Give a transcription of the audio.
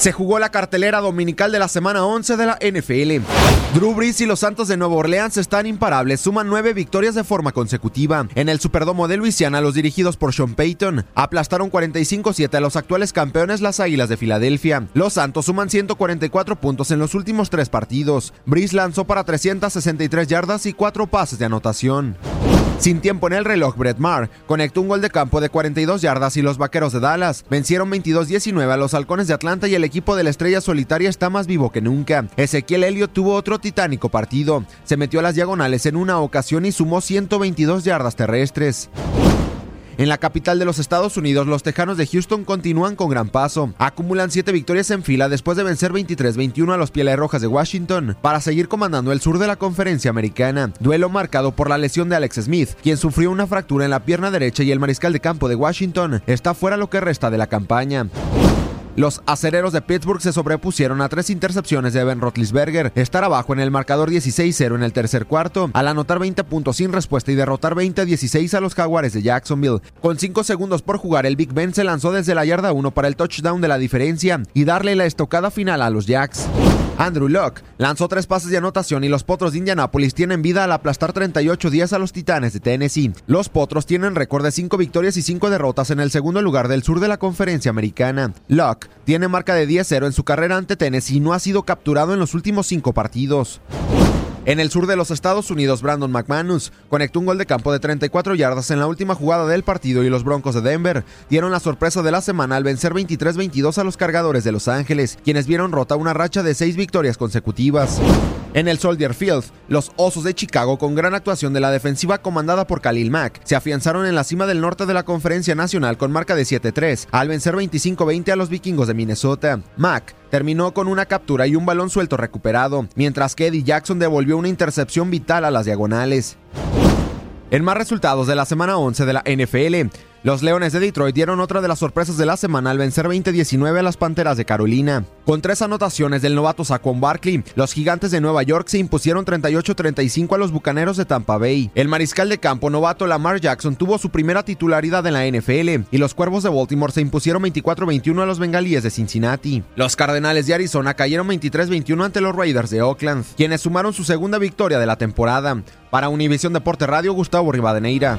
Se jugó la cartelera dominical de la semana 11 de la NFL. Drew Brees y los Santos de Nueva Orleans están imparables, suman nueve victorias de forma consecutiva. En el Superdomo de Luisiana, los dirigidos por Sean Payton aplastaron 45-7 a los actuales campeones, las Águilas de Filadelfia. Los Santos suman 144 puntos en los últimos tres partidos. Brees lanzó para 363 yardas y cuatro pases de anotación. Sin tiempo en el reloj, Brett Maher conectó un gol de campo de 42 yardas y los Vaqueros de Dallas vencieron 22-19 a los Halcones de Atlanta y el equipo de la estrella solitaria está más vivo que nunca. Ezequiel Elliott tuvo otro titánico partido. Se metió a las diagonales en una ocasión y sumó 122 yardas terrestres. En la capital de los Estados Unidos, los Tejanos de Houston continúan con gran paso. Acumulan siete victorias en fila después de vencer 23-21 a los Pieles Rojas de Washington para seguir comandando el sur de la conferencia americana. Duelo marcado por la lesión de Alex Smith, quien sufrió una fractura en la pierna derecha y el mariscal de campo de Washington está fuera lo que resta de la campaña. Los acereros de Pittsburgh se sobrepusieron a tres intercepciones de Ben Roethlisberger, estar abajo en el marcador 16-0 en el tercer cuarto, al anotar 20 puntos sin respuesta y derrotar 20-16 a los Jaguares de Jacksonville. Con 5 segundos por jugar, el Big Ben se lanzó desde la yarda 1 para el touchdown de la diferencia y darle la estocada final a los Jacks. Andrew Luck lanzó tres pases de anotación y los Potros de Indianapolis tienen vida al aplastar 38 días a los Titanes de Tennessee. Los Potros tienen récord de 5 victorias y 5 derrotas en el segundo lugar del sur de la conferencia americana. Luck tiene marca de 10-0 en su carrera ante Tennessee y no ha sido capturado en los últimos 5 partidos. En el sur de los Estados Unidos, Brandon McManus conectó un gol de campo de 34 yardas en la última jugada del partido y los Broncos de Denver dieron la sorpresa de la semana al vencer 23-22 a los cargadores de Los Ángeles, quienes vieron rota una racha de seis victorias consecutivas. En el Soldier Field, los Osos de Chicago, con gran actuación de la defensiva comandada por Khalil Mack, se afianzaron en la cima del norte de la Conferencia Nacional con marca de 7-3, al vencer 25-20 a los vikingos de Minnesota. Mack terminó con una captura y un balón suelto recuperado, mientras que Eddie Jackson devolvió una intercepción vital a las diagonales. En más resultados de la semana 11 de la NFL, los Leones de Detroit dieron otra de las sorpresas de la semana al vencer 20-19 a las Panteras de Carolina. Con tres anotaciones del novato Saquon Barkley, los Gigantes de Nueva York se impusieron 38-35 a los Bucaneros de Tampa Bay. El mariscal de campo novato Lamar Jackson tuvo su primera titularidad en la NFL y los Cuervos de Baltimore se impusieron 24-21 a los Bengalíes de Cincinnati. Los Cardenales de Arizona cayeron 23-21 ante los Raiders de Oakland, quienes sumaron su segunda victoria de la temporada. Para Univisión Deporte Radio, Gustavo Rivadeneira.